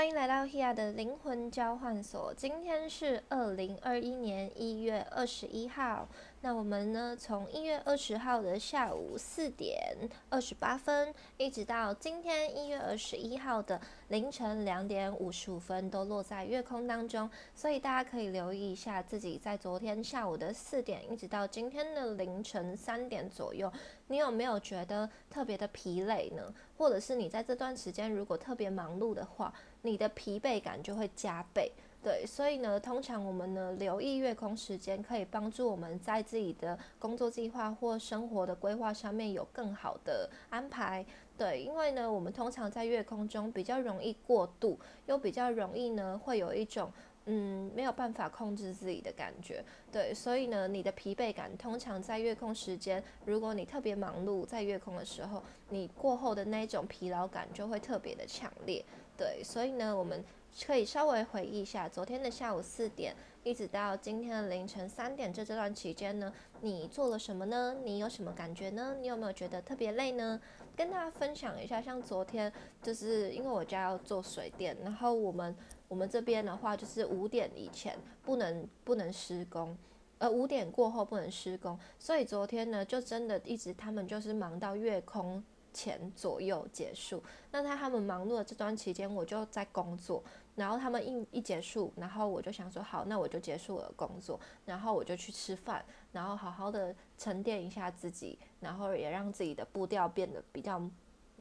欢迎来到 Hea 的灵魂交换所。今天是二零二一年一月二十一号。那我们呢，从一月二十号的下午四点二十八分，一直到今天一月二十一号的凌晨两点五十五分，都落在月空当中。所以大家可以留意一下自己在昨天下午的四点，一直到今天的凌晨三点左右，你有没有觉得特别的疲累呢？或者是你在这段时间如果特别忙碌的话？你的疲惫感就会加倍，对，所以呢，通常我们呢留意月空时间，可以帮助我们在自己的工作计划或生活的规划上面有更好的安排，对，因为呢，我们通常在月空中比较容易过度，又比较容易呢会有一种嗯没有办法控制自己的感觉，对，所以呢，你的疲惫感通常在月空时间，如果你特别忙碌在月空的时候，你过后的那种疲劳感就会特别的强烈。对，所以呢，我们可以稍微回忆一下昨天的下午四点，一直到今天的凌晨三点这这段期间呢，你做了什么呢？你有什么感觉呢？你有没有觉得特别累呢？跟大家分享一下，像昨天就是因为我家要做水电，然后我们我们这边的话就是五点以前不能不能施工，呃五点过后不能施工，所以昨天呢就真的一直他们就是忙到月空。前左右结束，那在他们忙碌的这段期间，我就在工作。然后他们一一结束，然后我就想说，好，那我就结束了工作，然后我就去吃饭，然后好好的沉淀一下自己，然后也让自己的步调变得比较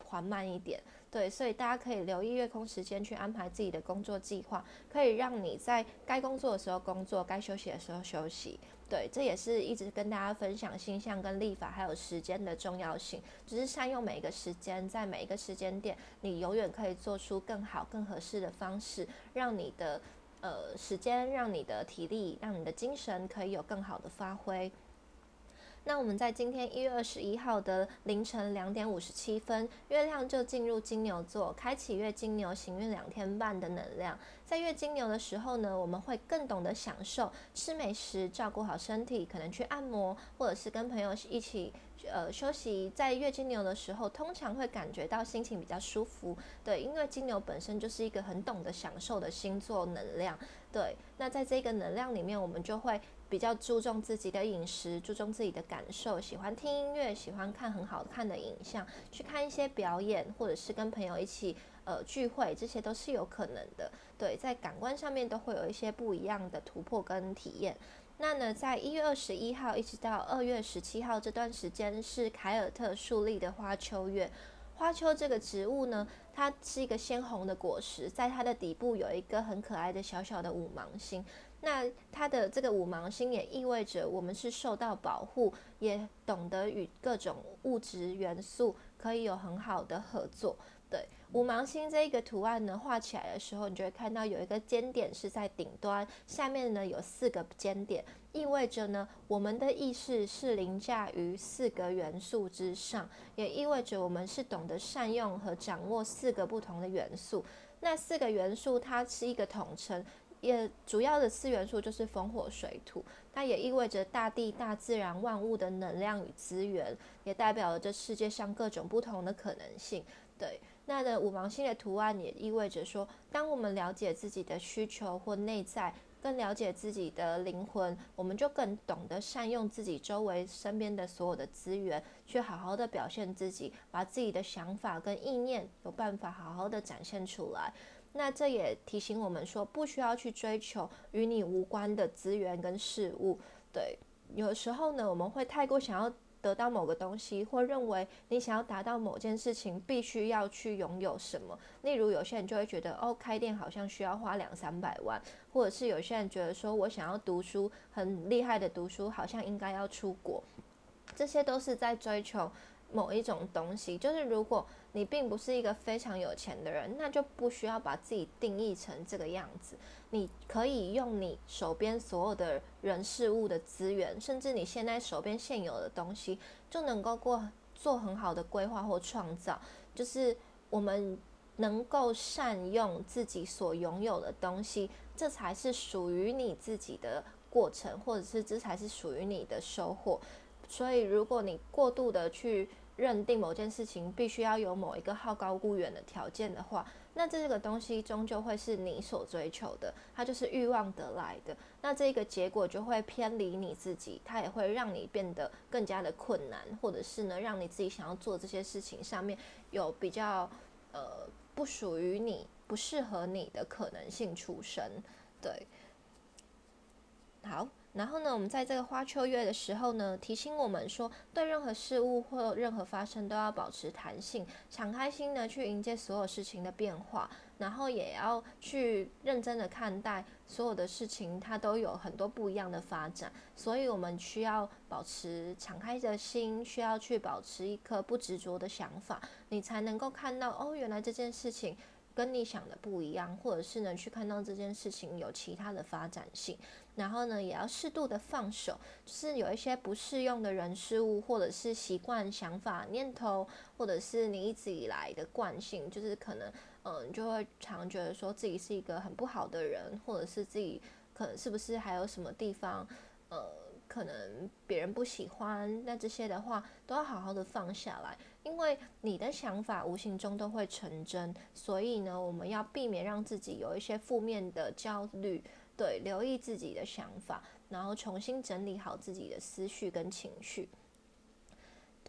缓慢一点。对，所以大家可以留意月空时间去安排自己的工作计划，可以让你在该工作的时候工作，该休息的时候休息。对，这也是一直跟大家分享星象跟历法还有时间的重要性，只是善用每一个时间，在每一个时间点，你永远可以做出更好、更合适的方式，让你的呃时间、让你的体力、让你的精神可以有更好的发挥。那我们在今天一月二十一号的凌晨两点五十七分，月亮就进入金牛座，开启月金牛行运两天半的能量。在月金牛的时候呢，我们会更懂得享受吃美食，照顾好身体，可能去按摩，或者是跟朋友一起呃休息。在月金牛的时候，通常会感觉到心情比较舒服。对，因为金牛本身就是一个很懂得享受的星座能量。对，那在这个能量里面，我们就会。比较注重自己的饮食，注重自己的感受，喜欢听音乐，喜欢看很好看的影像，去看一些表演，或者是跟朋友一起呃聚会，这些都是有可能的。对，在感官上面都会有一些不一样的突破跟体验。那呢，在一月二十一号一直到二月十七号这段时间是凯尔特树立的花秋月。花秋这个植物呢，它是一个鲜红的果实，在它的底部有一个很可爱的小小的五芒星。那它的这个五芒星也意味着我们是受到保护，也懂得与各种物质元素可以有很好的合作。对，五芒星这一个图案呢，画起来的时候，你就会看到有一个尖点是在顶端，下面呢有四个尖点，意味着呢我们的意识是凌驾于四个元素之上，也意味着我们是懂得善用和掌握四个不同的元素。那四个元素它是一个统称。也主要的四元素就是风火水土，它也意味着大地、大自然万物的能量与资源，也代表了这世界上各种不同的可能性。对，那的五芒星的图案也意味着说，当我们了解自己的需求或内在，更了解自己的灵魂，我们就更懂得善用自己周围身边的所有的资源，去好好的表现自己，把自己的想法跟意念有办法好好的展现出来。那这也提醒我们说，不需要去追求与你无关的资源跟事物。对，有时候呢，我们会太过想要得到某个东西，或认为你想要达到某件事情，必须要去拥有什么。例如，有些人就会觉得，哦，开店好像需要花两三百万，或者是有些人觉得说，我想要读书很厉害的读书，好像应该要出国。这些都是在追求。某一种东西，就是如果你并不是一个非常有钱的人，那就不需要把自己定义成这个样子。你可以用你手边所有的人事物的资源，甚至你现在手边现有的东西，就能够过做很好的规划或创造。就是我们能够善用自己所拥有的东西，这才是属于你自己的过程，或者是这才是属于你的收获。所以，如果你过度的去认定某件事情必须要有某一个好高骛远的条件的话，那这个东西终究会是你所追求的，它就是欲望得来的。那这个结果就会偏离你自己，它也会让你变得更加的困难，或者是呢，让你自己想要做这些事情上面有比较呃不属于你、不适合你的可能性出生。对，好。然后呢，我们在这个花秋月的时候呢，提醒我们说，对任何事物或任何发生都要保持弹性，敞开心呢去迎接所有事情的变化，然后也要去认真的看待所有的事情，它都有很多不一样的发展，所以我们需要保持敞开的心，需要去保持一颗不执着的想法，你才能够看到哦，原来这件事情跟你想的不一样，或者是呢去看到这件事情有其他的发展性。然后呢，也要适度的放手，就是有一些不适用的人事物，或者是习惯、想法、念头，或者是你一直以来的惯性，就是可能，嗯，就会常觉得说自己是一个很不好的人，或者是自己可能是不是还有什么地方，呃，可能别人不喜欢，那这些的话都要好好的放下来，因为你的想法无形中都会成真，所以呢，我们要避免让自己有一些负面的焦虑。对，留意自己的想法，然后重新整理好自己的思绪跟情绪。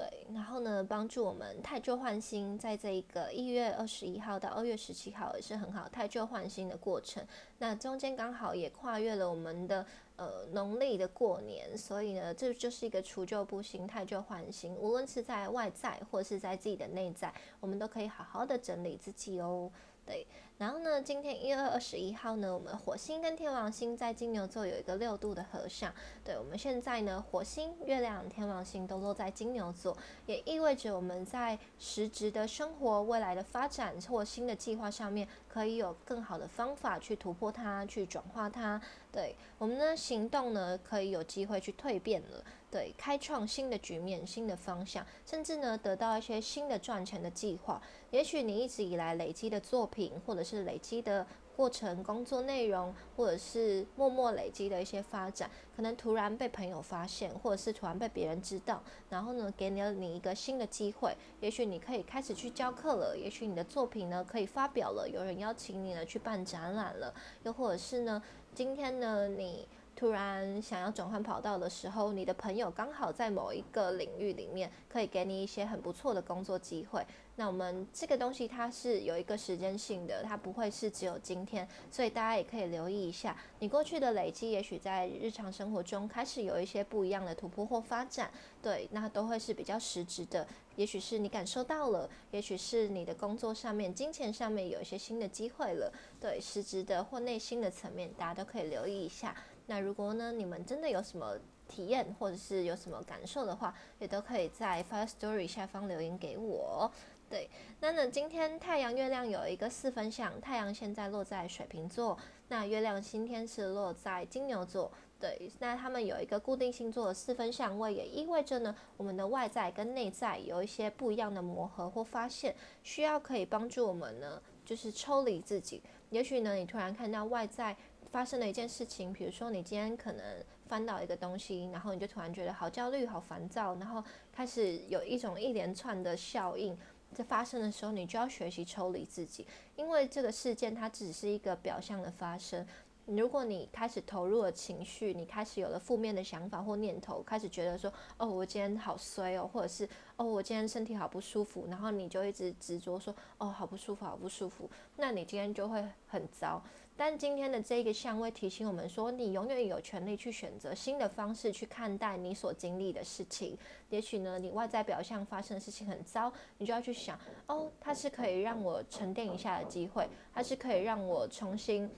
对，然后呢，帮助我们太旧换新，在这一个一月二十一号到二月十七号也是很好太旧换新的过程。那中间刚好也跨越了我们的呃农历的过年，所以呢，这就是一个除旧布新、太旧换新。无论是在外在或是在自己的内在，我们都可以好好的整理自己哦。对。然后呢，今天一月二十一号呢，我们火星跟天王星在金牛座有一个六度的合相。对我们现在呢，火星、月亮、天王星都落在金牛座，也意味着我们在实质的生活、未来的发展或新的计划上面，可以有更好的方法去突破它，去转化它。对我们的行动呢，可以有机会去蜕变了。对，开创新的局面、新的方向，甚至呢，得到一些新的赚钱的计划。也许你一直以来累积的作品，或者是累积的过程、工作内容，或者是默默累积的一些发展，可能突然被朋友发现，或者是突然被别人知道，然后呢，给了你一个新的机会。也许你可以开始去教课了，也许你的作品呢可以发表了，有人邀请你呢去办展览了，又或者是呢，今天呢你。突然想要转换跑道的时候，你的朋友刚好在某一个领域里面可以给你一些很不错的工作机会。那我们这个东西它是有一个时间性的，它不会是只有今天，所以大家也可以留意一下，你过去的累积，也许在日常生活中开始有一些不一样的突破或发展。对，那都会是比较实质的，也许是你感受到了，也许是你的工作上面、金钱上面有一些新的机会了。对，实质的或内心的层面，大家都可以留意一下。那如果呢，你们真的有什么体验或者是有什么感受的话，也都可以在 Fire Story 下方留言给我。对，那呢，今天太阳、月亮有一个四分相，太阳现在落在水瓶座，那月亮今天是落在金牛座。对，那他们有一个固定星座的四分相位，也意味着呢，我们的外在跟内在有一些不一样的磨合或发现，需要可以帮助我们呢，就是抽离自己。也许呢，你突然看到外在。发生了一件事情，比如说你今天可能翻到一个东西，然后你就突然觉得好焦虑、好烦躁，然后开始有一种一连串的效应在发生的时候，你就要学习抽离自己，因为这个事件它只是一个表象的发生。如果你开始投入了情绪，你开始有了负面的想法或念头，开始觉得说哦，我今天好衰哦，或者是哦，我今天身体好不舒服，然后你就一直执着说哦，好不舒服，好不舒服，那你今天就会很糟。但今天的这个相位提醒我们说，你永远有权利去选择新的方式去看待你所经历的事情。也许呢，你外在表象发生的事情很糟，你就要去想，哦，它是可以让我沉淀一下的机会，它是可以让我重新。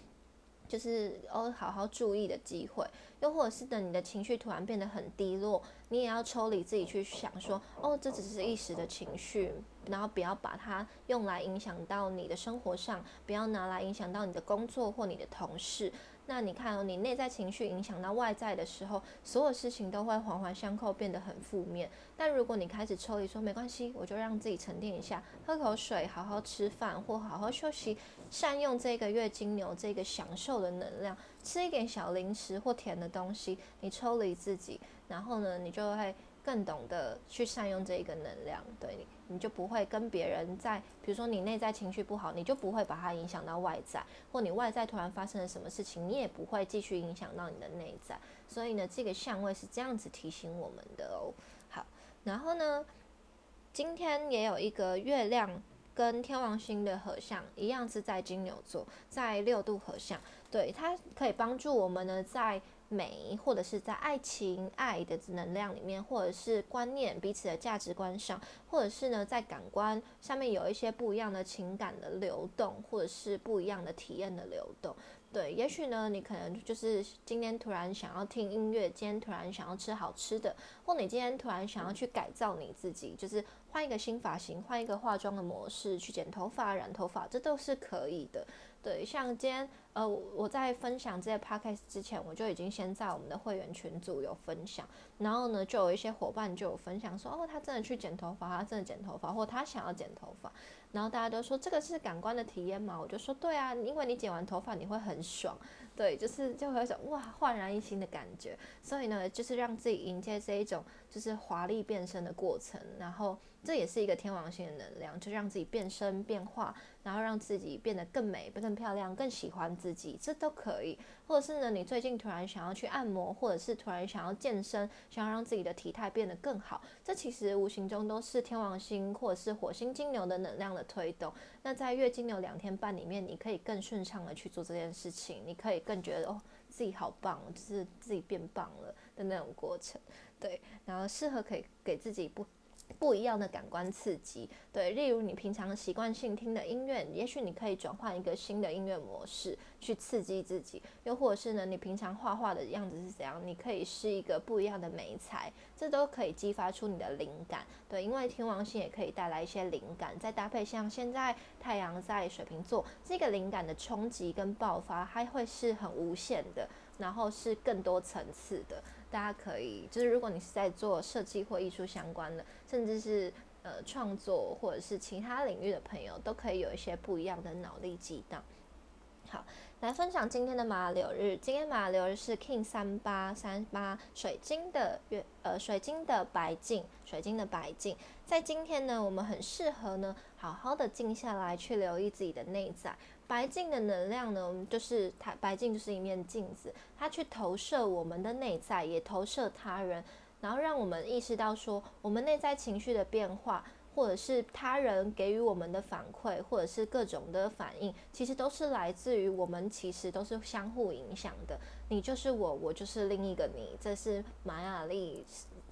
就是哦，好好注意的机会，又或者是等你的情绪突然变得很低落，你也要抽离自己去想说，哦，这只是一时的情绪，然后不要把它用来影响到你的生活上，不要拿来影响到你的工作或你的同事。那你看哦，你内在情绪影响到外在的时候，所有事情都会环环相扣，变得很负面。但如果你开始抽离，说没关系，我就让自己沉淀一下，喝口水，好好吃饭或好好休息，善用这个月金牛这个享受的能量，吃一点小零食或甜的东西，你抽离自己，然后呢，你就会更懂得去善用这一个能量，对你，你就不会跟别人在，比如说你内在情绪不好，你就不会把它影响到外在，或你外在突然发生了什么事情，你也不会继续影响到你的内在。所以呢，这个相位是这样子提醒我们的哦。好，然后呢，今天也有一个月亮跟天王星的合相，一样是在金牛座，在六度合相，对，它可以帮助我们呢在。美，或者是在爱情、爱的能量里面，或者是观念、彼此的价值观上，或者是呢，在感官上面有一些不一样的情感的流动，或者是不一样的体验的流动。对，也许呢，你可能就是今天突然想要听音乐，今天突然想要吃好吃的，或你今天突然想要去改造你自己，就是换一个新发型，换一个化妆的模式，去剪头发、染头发，这都是可以的。对，像今天，呃，我在分享这些 podcast 之前，我就已经先在我们的会员群组有分享，然后呢，就有一些伙伴就有分享说，哦，他真的去剪头发，他真的剪头发，或他想要剪头发，然后大家都说这个是感官的体验嘛，我就说对啊，因为你剪完头发你会很爽，对，就是就会有种哇焕然一新的感觉，所以呢，就是让自己迎接这一种就是华丽变身的过程，然后。这也是一个天王星的能量，就让自己变身变化，然后让自己变得更美、更漂亮、更喜欢自己，这都可以。或者是呢，你最近突然想要去按摩，或者是突然想要健身，想要让自己的体态变得更好，这其实无形中都是天王星或者是火星金牛的能量的推动。那在月金牛两天半里面，你可以更顺畅的去做这件事情，你可以更觉得哦自己好棒，就是自己变棒了的那种过程。对，然后适合可以给自己不。不一样的感官刺激，对，例如你平常习惯性听的音乐，也许你可以转换一个新的音乐模式去刺激自己；又或者是呢，你平常画画的样子是怎样，你可以是一个不一样的美材，这都可以激发出你的灵感。对，因为天王星也可以带来一些灵感，再搭配像现在太阳在水瓶座，这个灵感的冲击跟爆发，还会是很无限的，然后是更多层次的。大家可以，就是如果你是在做设计或艺术相关的，甚至是呃创作或者是其他领域的朋友，都可以有一些不一样的脑力激荡。好，来分享今天的马流日。今天马流日是 King 三八三八水晶的月，呃，水晶的白镜，水晶的白镜。在今天呢，我们很适合呢，好好的静下来，去留意自己的内在。白镜的能量呢，就是它白镜就是一面镜子，它去投射我们的内在，也投射他人，然后让我们意识到说，我们内在情绪的变化，或者是他人给予我们的反馈，或者是各种的反应，其实都是来自于我们，其实都是相互影响的。你就是我，我就是另一个你，这是玛雅丽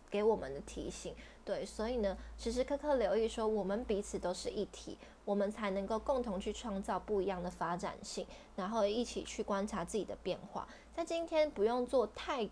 给我们的提醒。对，所以呢，时时刻刻留意说，我们彼此都是一体。我们才能够共同去创造不一样的发展性，然后一起去观察自己的变化。在今天不用做太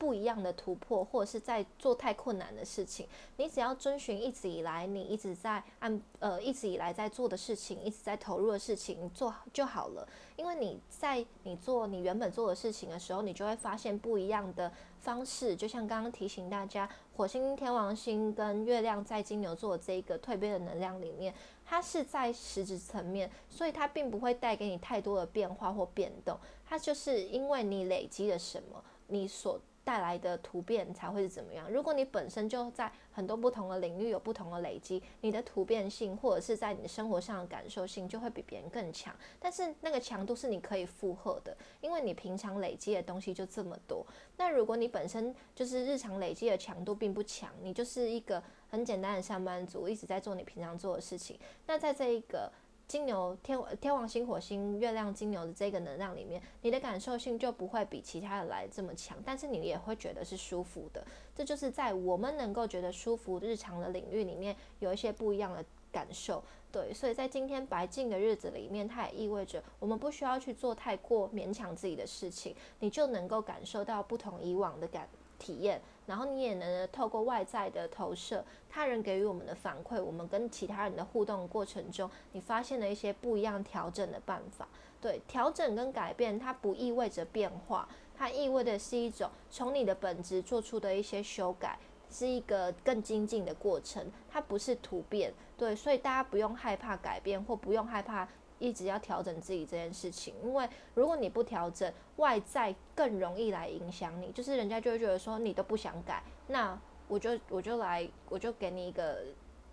不一样的突破，或者是在做太困难的事情，你只要遵循一直以来你一直在按呃一直以来在做的事情，一直在投入的事情做就好了。因为你在你做你原本做的事情的时候，你就会发现不一样的方式。就像刚刚提醒大家，火星、天王星跟月亮在金牛座这一个蜕变的能量里面。它是在实质层面，所以它并不会带给你太多的变化或变动。它就是因为你累积了什么，你所带来的突变才会是怎么样。如果你本身就在很多不同的领域有不同的累积，你的突变性或者是在你生活上的感受性就会比别人更强。但是那个强度是你可以负荷的，因为你平常累积的东西就这么多。那如果你本身就是日常累积的强度并不强，你就是一个。很简单的上班族一直在做你平常做的事情。那在这一个金牛天天王星火星月亮金牛的这个能量里面，你的感受性就不会比其他的来这么强，但是你也会觉得是舒服的。这就是在我们能够觉得舒服日常的领域里面有一些不一样的感受。对，所以在今天白净的日子里面，它也意味着我们不需要去做太过勉强自己的事情，你就能够感受到不同以往的感体验。然后你也能透过外在的投射，他人给予我们的反馈，我们跟其他人的互动过程中，你发现了一些不一样调整的办法。对，调整跟改变，它不意味着变化，它意味的是一种从你的本质做出的一些修改，是一个更精进的过程，它不是突变。对，所以大家不用害怕改变，或不用害怕。一直要调整自己这件事情，因为如果你不调整，外在更容易来影响你。就是人家就会觉得说你都不想改，那我就我就来，我就给你一个。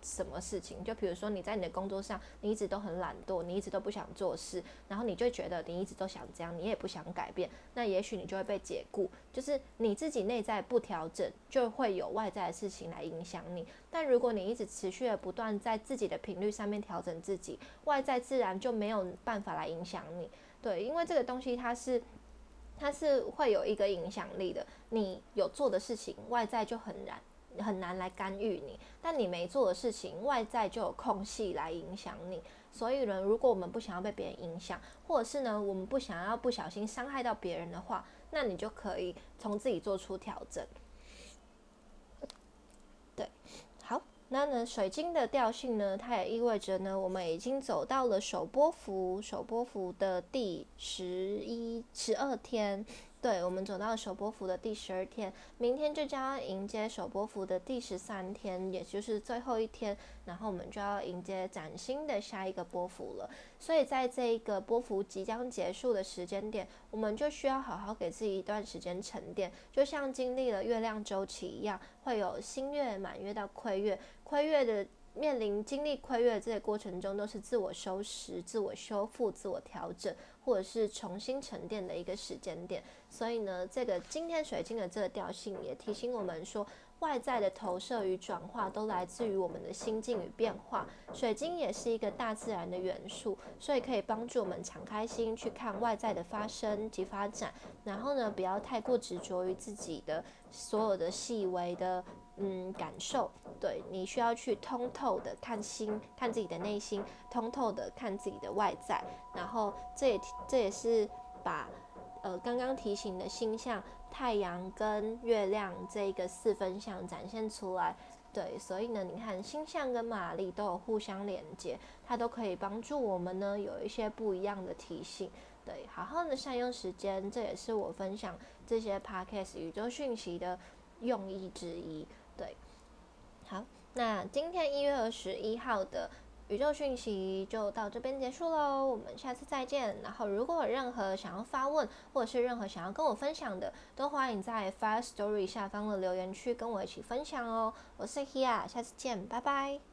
什么事情？就比如说你在你的工作上，你一直都很懒惰，你一直都不想做事，然后你就觉得你一直都想这样，你也不想改变，那也许你就会被解雇。就是你自己内在不调整，就会有外在的事情来影响你。但如果你一直持续的不断在自己的频率上面调整自己，外在自然就没有办法来影响你。对，因为这个东西它是它是会有一个影响力的。你有做的事情，外在就很难。很难来干预你，但你没做的事情，外在就有空隙来影响你。所以呢，如果我们不想要被别人影响，或者是呢，我们不想要不小心伤害到别人的话，那你就可以从自己做出调整。对，好，那呢，水晶的调性呢，它也意味着呢，我们已经走到了首波幅，首波幅的第十一、十二天。对我们走到首波幅的第十二天，明天就将要迎接首波幅的第十三天，也就是最后一天，然后我们就要迎接崭新的下一个波幅了。所以在这一个波幅即将结束的时间点，我们就需要好好给自己一段时间沉淀，就像经历了月亮周期一样，会有新月、满月到亏月，亏月的。面临经历亏月这些过程中，都是自我收拾、自我修复、自我调整，或者是重新沉淀的一个时间点。所以呢，这个今天水晶的这个调性也提醒我们说，外在的投射与转化都来自于我们的心境与变化。水晶也是一个大自然的元素，所以可以帮助我们敞开心去看外在的发生及发展。然后呢，不要太过执着于自己的所有的细微的。嗯，感受，对你需要去通透的看心，看自己的内心，通透的看自己的外在，然后这也这也是把呃刚刚提醒的星象太阳跟月亮这个四分相展现出来，对，所以呢，你看星象跟玛丽都有互相连接，它都可以帮助我们呢有一些不一样的提醒，对，好好的善用时间，这也是我分享这些 podcast 宇宙讯息的用意之一。对，好，那今天一月二十一号的宇宙讯息就到这边结束喽，我们下次再见。然后如果有任何想要发问，或者是任何想要跟我分享的，都欢迎在 Fire Story 下方的留言区跟我一起分享哦。我是 Hia，下次见，拜拜。